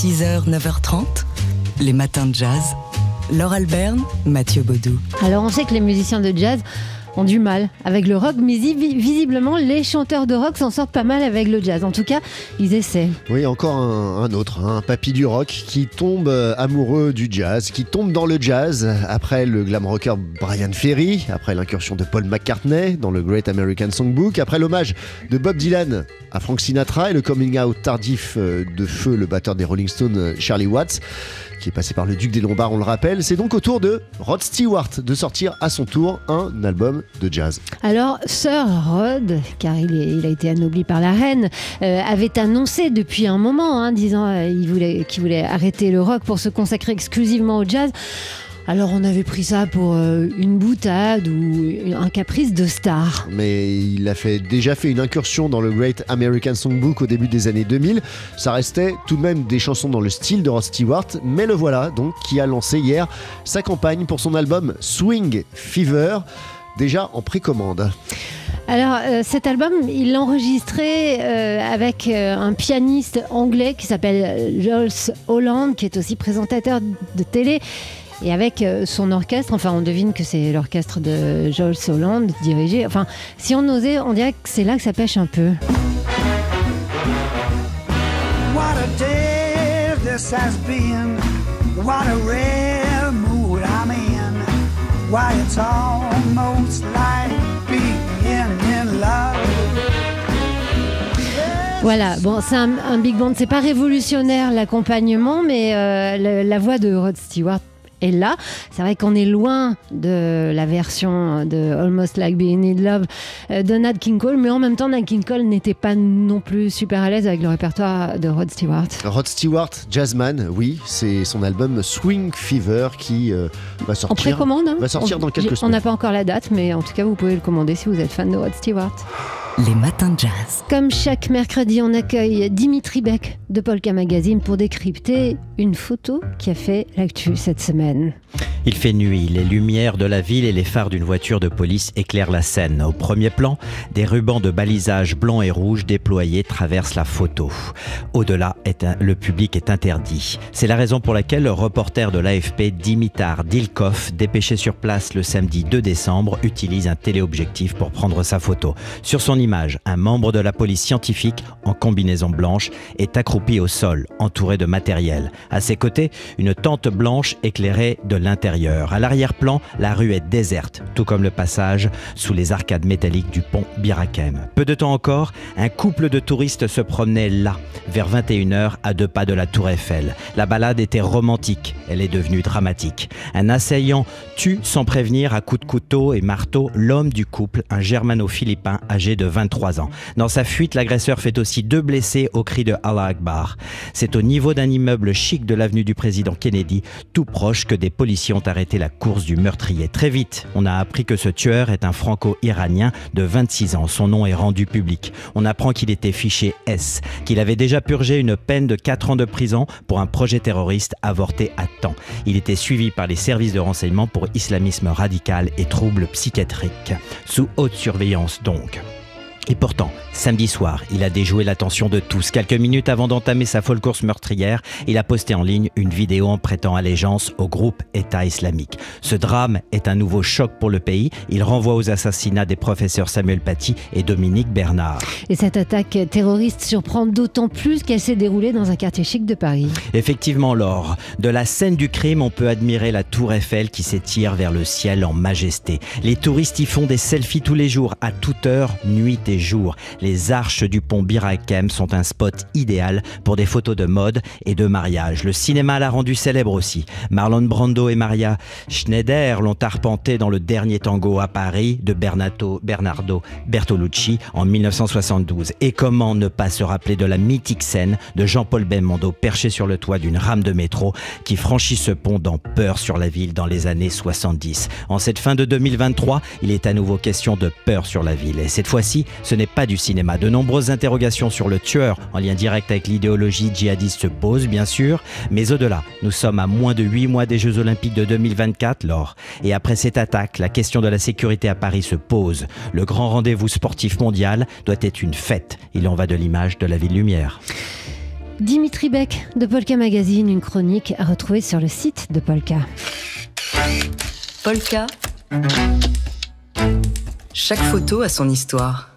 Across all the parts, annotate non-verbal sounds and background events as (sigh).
6h, 9h30, les matins de jazz. Laure Alberne, Mathieu Baudou. Alors on sait que les musiciens de jazz ont du mal avec le rock, mais visiblement les chanteurs de rock s'en sortent pas mal avec le jazz. En tout cas, ils essaient. Oui, encore un, autre, hein, un papy du rock qui tombe euh, amoureux du jazz, qui tombe dans le jazz après le glam rocker Brian Ferry, après l'incursion de Paul McCartney dans le Great American Songbook, après l'hommage de Bob Dylan à Frank Sinatra et le coming out tardif euh, de feu le batteur des Rolling Stones euh, Charlie Watts qui est passé par le Duc des Lombards, on le rappelle. C'est donc au tour de Rod Stewart de sortir à son tour un album de jazz. Alors, Sir Rod, car il, a été anobli par la reine, euh, avait annoncé depuis un moment, hein, disant euh, qu'il voulait arrêter le rock pour se consacrer exclusivement au jazz. Alors on avait pris ça pour euh, une boutade ou un caprice de star. Mais il a fait, déjà fait une incursion dans le Great American Songbook au début des années 2000. Ça restait tout de même des chansons dans le style de Rod Stewart, mais le voilà donc qui a lancé hier sa campagne pour son album Swing Fever, déjà en précommande. Alors euh, cet album, il l'a enregistré euh, avec un pianiste anglais qui s'appelle Jules Holland, qui est aussi présentateur de télé et avec euh, son orchestre, enfin on devine que c'est l'orchestre de Joel Solland dirigé. Enfin, si on osait, on dirait que c'est là que ça pêche un peu. What a day this has been. What a rare mood I'm in. Why it's almost like being in love. Voilà, bon, c'est un, big band, c'est pas révolutionnaire l'accompagnement, mais euh, la voix de Rod Stewart et là. C'est vrai qu'on est loin de la version de Almost Like Being in Love euh, de Nat King Cole, mais en même temps, Nat King Cole n'était pas non plus super à l'aise avec le répertoire de Rod Stewart. Rod Stewart, jazzman, oui, c'est son album Swing Fever qui euh, va sortir. En précommande, hein. va sortir dans quelques semaines. On n'a pas encore la date, mais en tout cas, vous pouvez le commander si vous êtes fan de Rod Stewart. Les matins de jazz. Comme chaque mercredi, on accueille Dimitri Beck de Polka Magazine pour décrypter une photo qui a fait l'actu cette semaine. Il fait nuit, les lumières de la ville et les phares d'une voiture de police éclairent la scène. Au premier plan, des rubans de balisage blanc et rouge déployés traversent la photo. Au-delà, le public est interdit. C'est la raison pour laquelle le reporter de l'AFP Dimitar Dilkov, dépêché sur place le samedi 2 décembre, utilise un téléobjectif pour prendre sa photo. Sur son image, un membre de la police scientifique en combinaison blanche est accroupi au sol, entouré de matériel. À ses côtés, une tente blanche éclairée de l'intérieur. À l'arrière-plan, la rue est déserte, tout comme le passage sous les arcades métalliques du pont Birakem. Peu de temps encore, un couple de touristes se promenait là, vers 21h, à deux pas de la Tour Eiffel. La balade était romantique, elle est devenue dramatique. Un assaillant tue sans prévenir à coups de couteau et marteau l'homme du couple, un germano-philippin âgé de 23 ans. Dans sa fuite, l'agresseur fait aussi deux blessés au cri de Allah Akbar. C'est au niveau d'un immeuble chic de l'avenue du président Kennedy, tout proche que des policiers ont arrêté la course du meurtrier. Très vite, on a appris que ce tueur est un franco-iranien de 26 ans. Son nom est rendu public. On apprend qu'il était fiché S, qu'il avait déjà purgé une peine de 4 ans de prison pour un projet terroriste avorté à temps. Il était suivi par les services de renseignement pour islamisme radical et troubles psychiatriques. Sous haute surveillance donc. Et pourtant, samedi soir, il a déjoué l'attention de tous. Quelques minutes avant d'entamer sa folle course meurtrière, il a posté en ligne une vidéo en prêtant allégeance au groupe État islamique. Ce drame est un nouveau choc pour le pays. Il renvoie aux assassinats des professeurs Samuel Paty et Dominique Bernard. Et cette attaque terroriste surprend d'autant plus qu'elle s'est déroulée dans un quartier chic de Paris. Effectivement, Laure, de la scène du crime, on peut admirer la tour Eiffel qui s'étire vers le ciel en majesté. Les touristes y font des selfies tous les jours, à toute heure, nuit et jour. Les arches du pont Birakem sont un spot idéal pour des photos de mode et de mariage. Le cinéma l'a rendu célèbre aussi. Marlon Brando et Maria Schneider l'ont arpenté dans le dernier tango à Paris de Bernardo, Bernardo Bertolucci en 1972. Et comment ne pas se rappeler de la mythique scène de Jean-Paul Belmondo perché sur le toit d'une rame de métro qui franchit ce pont dans Peur sur la ville dans les années 70. En cette fin de 2023, il est à nouveau question de peur sur la ville. Et cette fois-ci, ce n'est pas du cinéma. De nombreuses interrogations sur le tueur en lien direct avec l'idéologie djihadiste se posent, bien sûr, mais au-delà, nous sommes à moins de 8 mois des Jeux Olympiques de 2024, Laure. Et après cette attaque, la question de la sécurité à Paris se pose. Le grand rendez-vous sportif mondial doit être une fête. Il en va de l'image de la ville lumière. Dimitri Beck de Polka Magazine, une chronique à retrouver sur le site de Polka. Polka. Chaque photo a son histoire.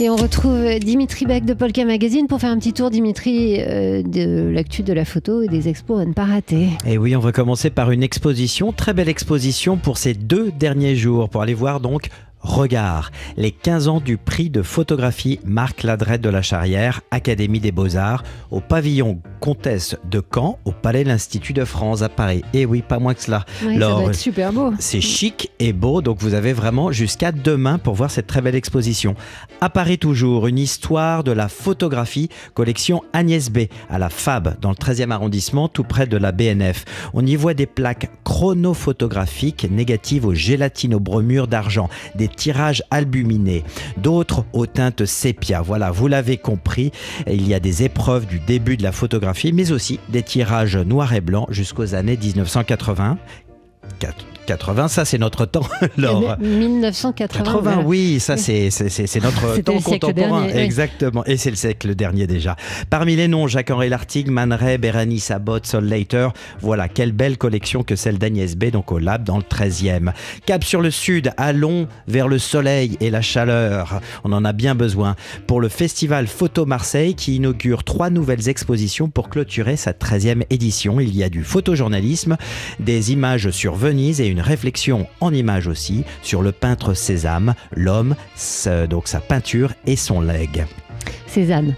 Et on retrouve Dimitri Beck de Polka Magazine pour faire un petit tour, Dimitri, euh, de l'actu de la photo et des expos à ne pas rater. Et oui, on va commencer par une exposition, très belle exposition pour ces deux derniers jours, pour aller voir donc Regard, les 15 ans du prix de photographie Marc Ladrette de la Charrière, Académie des Beaux-Arts, au pavillon Comtesse de Caen, au Palais de l'Institut de France à Paris. Et oui, pas moins que cela. Oui, ça va être super beau. C'est chic et beau, donc vous avez vraiment jusqu'à demain pour voir cette très belle exposition. À Paris toujours, une histoire de la photographie, collection Agnès B, à la FAB, dans le 13e arrondissement, tout près de la BNF. On y voit des plaques chronophotographiques négatives au gélatino-bromure d'argent, des tirages albuminés, d'autres aux teintes sépia. Voilà, vous l'avez compris, il y a des épreuves du début de la photographie, mais aussi des tirages noir et blanc jusqu'aux années 1980. 80, ça c'est notre temps. Alors, 1980. 80, oui, ça c'est notre temps contemporain. Exactement. Et c'est le siècle dernier déjà. Parmi les noms, Jacques-Henri Lartigue, Man Ray, Abbott, Sol Later. Voilà, quelle belle collection que celle d'Agnès B, donc au Lab dans le 13e. Cap sur le sud, allons vers le soleil et la chaleur. On en a bien besoin. Pour le festival Photo Marseille qui inaugure trois nouvelles expositions pour clôturer sa 13e édition. Il y a du photojournalisme, des images sur Venise et une réflexion en images aussi sur le peintre Cézanne, l'homme, donc sa peinture et son legs. Cézanne.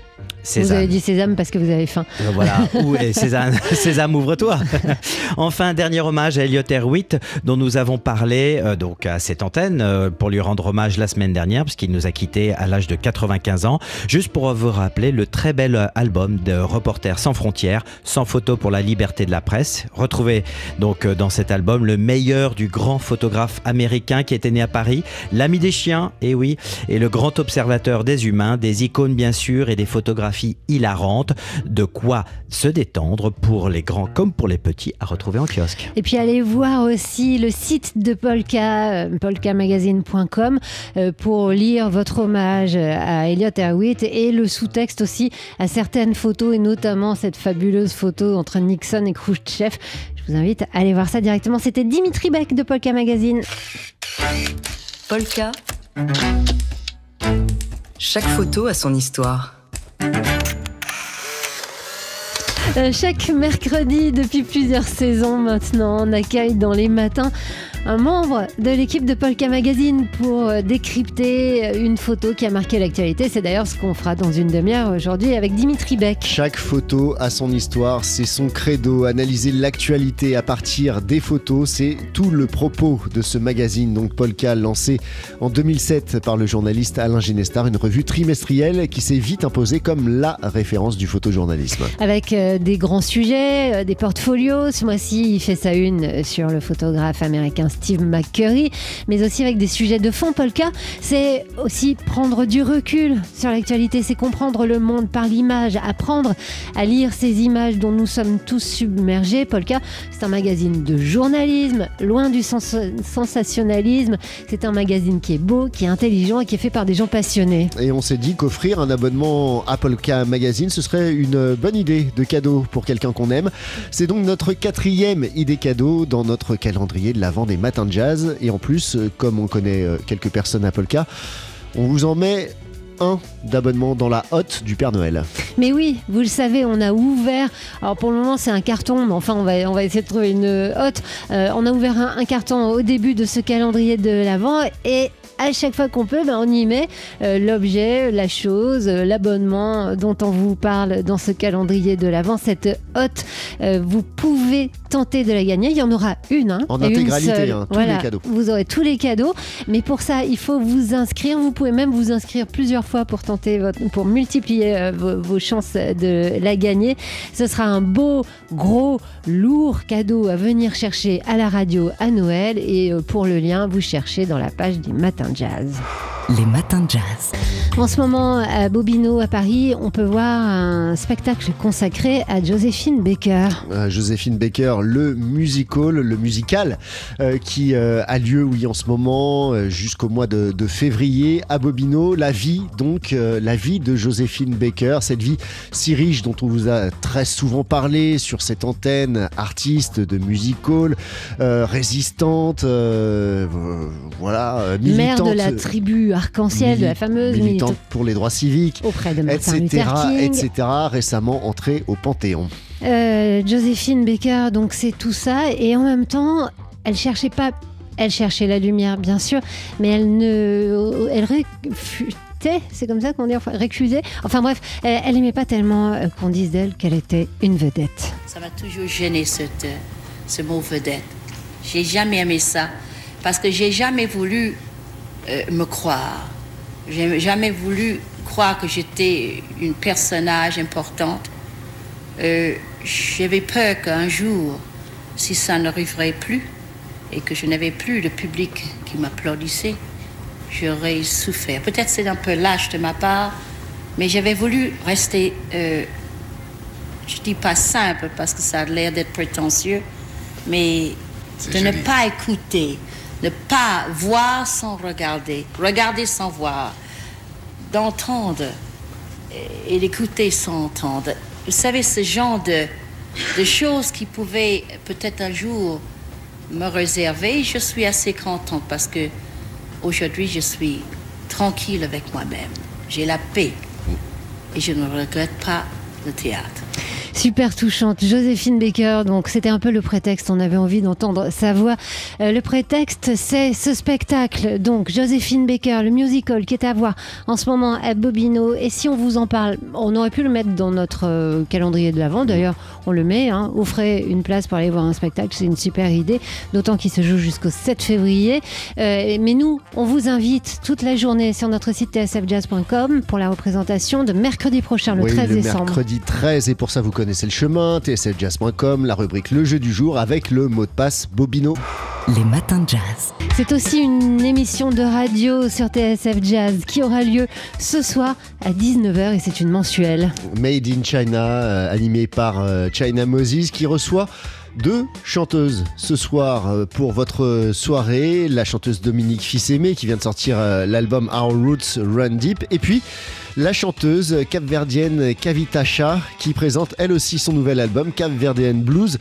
Vous avez dit sésame parce que vous avez faim. Euh, voilà, (laughs) où est Sésame, (laughs) Sésame ouvre-toi. (laughs) enfin, dernier hommage à Elliot Erwitt, dont nous avons parlé euh, donc à cette antenne euh, pour lui rendre hommage la semaine dernière, puisqu'il nous a quittés à l'âge de 95 ans. Juste pour vous rappeler le très bel album de Reporters sans frontières, sans photo pour la liberté de la presse. Retrouvez donc dans cet album le meilleur du grand photographe américain qui était né à Paris, l'ami des chiens, et oui, et le grand observateur des humains, des icônes bien sûr et des photographies hilarante, de quoi se détendre pour les grands comme pour les petits à retrouver en kiosque. Et puis allez voir aussi le site de Polka, euh, polkamagazine.com, euh, pour lire votre hommage à Elliot Erwitt et le sous-texte aussi à certaines photos et notamment cette fabuleuse photo entre Nixon et Khrushchev. Je vous invite à aller voir ça directement. C'était Dimitri Beck de Polka Magazine. Polka. Chaque photo a son histoire. Thank you. Euh, chaque mercredi depuis plusieurs saisons maintenant, on accueille dans les matins un membre de l'équipe de Polka Magazine pour euh, décrypter euh, une photo qui a marqué l'actualité. C'est d'ailleurs ce qu'on fera dans une demi-heure aujourd'hui avec Dimitri Beck. Chaque photo a son histoire, c'est son credo. Analyser l'actualité à partir des photos, c'est tout le propos de ce magazine. Donc Polka, lancé en 2007 par le journaliste Alain Genestar, une revue trimestrielle qui s'est vite imposée comme la référence du photojournalisme. Avec des grands sujets, des portfolios. Ce mois-ci, il fait sa une sur le photographe américain Steve McCurry, mais aussi avec des sujets de fond. Polka, c'est aussi prendre du recul sur l'actualité, c'est comprendre le monde par l'image, apprendre à lire ces images dont nous sommes tous submergés. Polka, c'est un magazine de journalisme, loin du sensationnalisme. C'est un magazine qui est beau, qui est intelligent et qui est fait par des gens passionnés. Et on s'est dit qu'offrir un abonnement à Polka Magazine, ce serait une bonne idée de cadeau pour quelqu'un qu'on aime. C'est donc notre quatrième idée cadeau dans notre calendrier de l'avant des matin de jazz. Et en plus, euh, comme on connaît euh, quelques personnes à Polka, on vous en met un d'abonnement dans la hotte du Père Noël. Mais oui, vous le savez, on a ouvert. Alors pour le moment, c'est un carton, mais enfin, on va, on va essayer de trouver une hotte. Euh, on a ouvert un, un, carton au début de ce calendrier de l'Avent et à chaque fois qu'on peut, ben, on y met euh, l'objet, la chose, euh, l'abonnement dont on vous parle dans ce calendrier de l'Avent, cette hotte. Euh, vous pouvez tenter de la gagner. Il y en aura une. Hein, en intégralité, hein, tous les cadeaux. Vous aurez tous les cadeaux. Mais pour ça, il faut vous inscrire. Vous pouvez même vous inscrire plusieurs fois pour tenter, votre, pour multiplier vos, vos chances de la gagner. Ce sera un beau, gros, lourd cadeau à venir chercher à la radio à Noël. Et pour le lien, vous cherchez dans la page du matin jazz. Les matins de jazz. En ce moment, à Bobino, à Paris, on peut voir un spectacle consacré à Joséphine Baker. Euh, Joséphine Baker, le musical, le musical euh, qui euh, a lieu, oui, en ce moment, euh, jusqu'au mois de, de février à Bobino. La vie, donc, euh, la vie de Joséphine Baker, cette vie si riche dont on vous a très souvent parlé sur cette antenne, artiste de musical, euh, résistante, voilà, Mère militante, de la tribu arc-en-ciel, de la fameuse militante militante pour les droits civiques, auprès de Martin etc., Luther King. etc., récemment entrée au Panthéon. Euh, Joséphine Baker, donc c'est tout ça, et en même temps, elle cherchait pas, elle cherchait la lumière, bien sûr, mais elle ne, elle réfutait, c'est comme ça qu'on dit, enfin, récusait. Enfin bref, elle, elle aimait pas tellement euh, qu'on dise d'elle qu'elle était une vedette. Ça m'a toujours gêné cette, euh, ce mot vedette. J'ai jamais aimé ça parce que j'ai jamais voulu euh, me croire. J'ai jamais voulu croire que j'étais une personnage importante. Euh, J'avais peur qu'un jour, si ça n'arriverait plus et que je n'avais plus le public qui m'applaudissait, j'aurais souffert. Peut-être c'est un peu lâche de ma part, mais j'avais voulu rester euh, je dis pas simple parce que ça a l'air d'être prétentieux, mais de ne pas écouter, ne pas voir sans regarder, regarder sans voir, d'entendre et d'écouter sans entendre. Vous savez, ce genre de, de choses qui pouvaient peut-être un jour me réserver, je suis assez contente parce que aujourd'hui je suis tranquille avec moi-même. J'ai la paix et je ne regrette pas le théâtre. Super touchante, Joséphine Baker. Donc c'était un peu le prétexte. On avait envie d'entendre sa voix. Euh, le prétexte, c'est ce spectacle. Donc Joséphine Baker, le musical qui est à voir en ce moment à Bobino. Et si on vous en parle, on aurait pu le mettre dans notre euh, calendrier de l'avant. D'ailleurs, on le met. Hein. Offrez une place pour aller voir un spectacle, c'est une super idée. D'autant qu'il se joue jusqu'au 7 février. Euh, mais nous, on vous invite toute la journée sur notre site tsfjazz.com pour la représentation de mercredi prochain, le oui, 13 le décembre. mercredi 13, et pour ça vous connaissez le chemin, tsfjazz.com, la rubrique Le jeu du jour avec le mot de passe Bobino. Les matins de jazz. C'est aussi une émission de radio sur TSF Jazz qui aura lieu ce soir à 19h et c'est une mensuelle. Made in China, euh, animé par euh, China Moses, qui reçoit deux chanteuses ce soir euh, pour votre soirée. La chanteuse Dominique Fils-Aimé qui vient de sortir l'album Our Roots Run Deep. Et puis la chanteuse capverdienne Kavitacha qui présente elle aussi son nouvel album Capverdian Blues.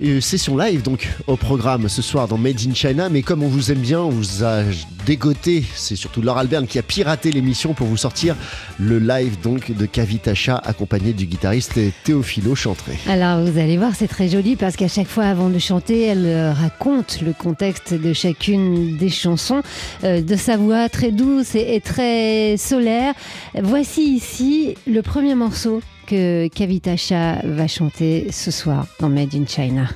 Et session live donc au programme ce soir dans Made in China. Mais comme on vous aime bien on vous a dégoté c'est surtout Laure Alberne qui a piraté l'émission pour vous sortir le live donc de Kavitacha accompagné du guitariste Théophilo Chantré. Alors vous allez voir, c'est très joli parce qu'à chaque fois avant de chanter, elle euh, raconte le contexte de chacune des chansons euh, de sa voix très douce et très solaire. Voici ici le premier morceau que Kavitacha va chanter ce soir dans Made in China.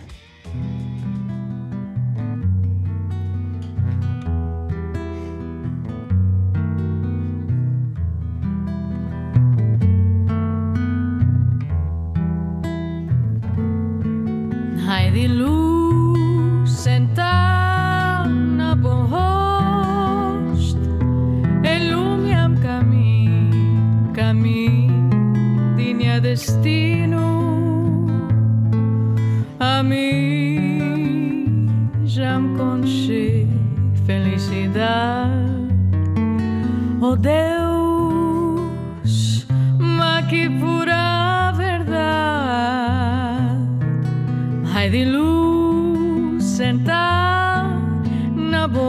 Hai luce sentat nabohost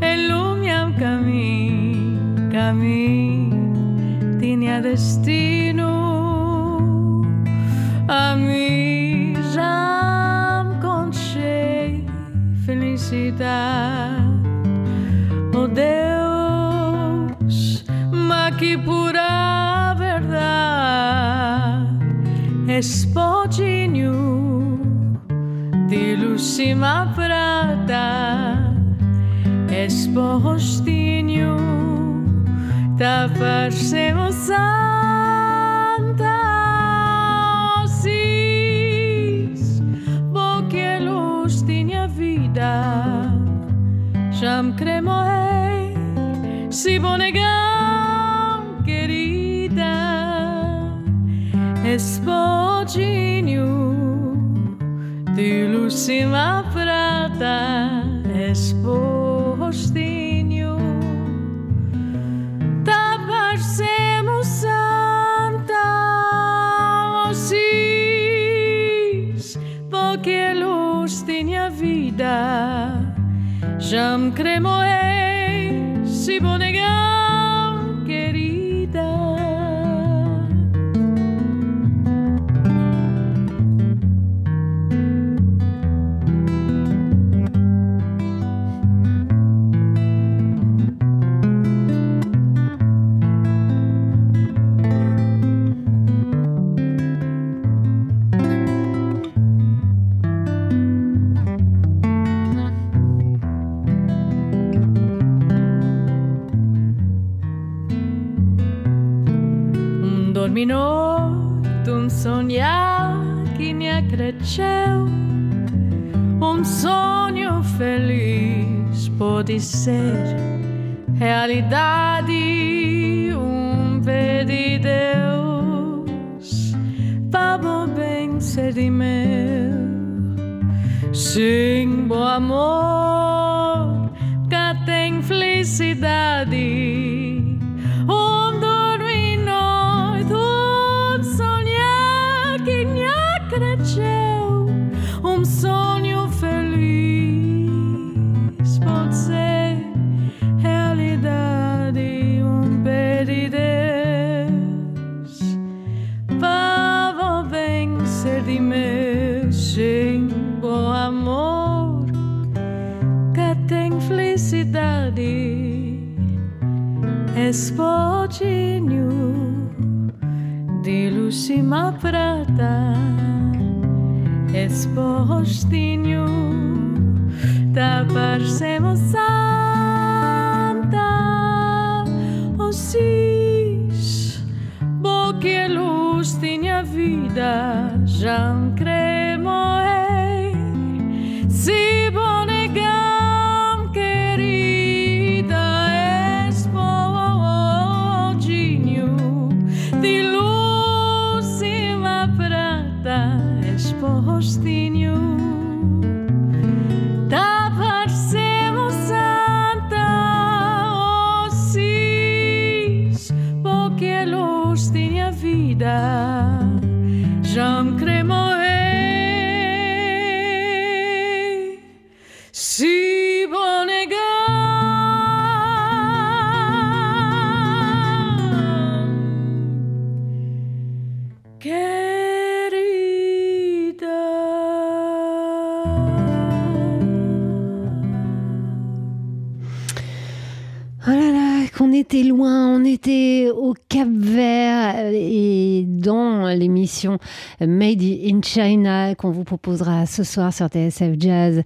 În lumea camin, camin Tine destinul a mi jam con felicidade espotinho de lucima prata, és da parceria. Já me cremoei, se Un dorminoito, um sonhar que me cresceu. Um sonho feliz pode ser realidade. Um pedido de Deus para bem ser de meu. Sim, bom amor, que tem felicidade. Espodinho de Lucima Prata, Espostinho da Parsemo Santa, Osis, porque luz tinha vida, já ojos tiñó qu'on était loin, on était au Cap Vert euh, et dans l'émission Made in China qu'on vous proposera ce soir sur TSF Jazz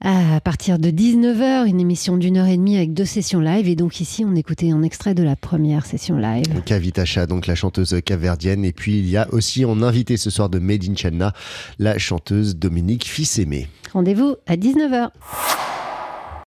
à partir de 19h, une émission d'une heure et demie avec deux sessions live. Et donc ici, on écoutait un extrait de la première session live. Kavitacha, donc la chanteuse capverdienne. Et puis il y a aussi en invité ce soir de Made in China, la chanteuse Dominique Fils-Aimé. Rendez-vous à 19h.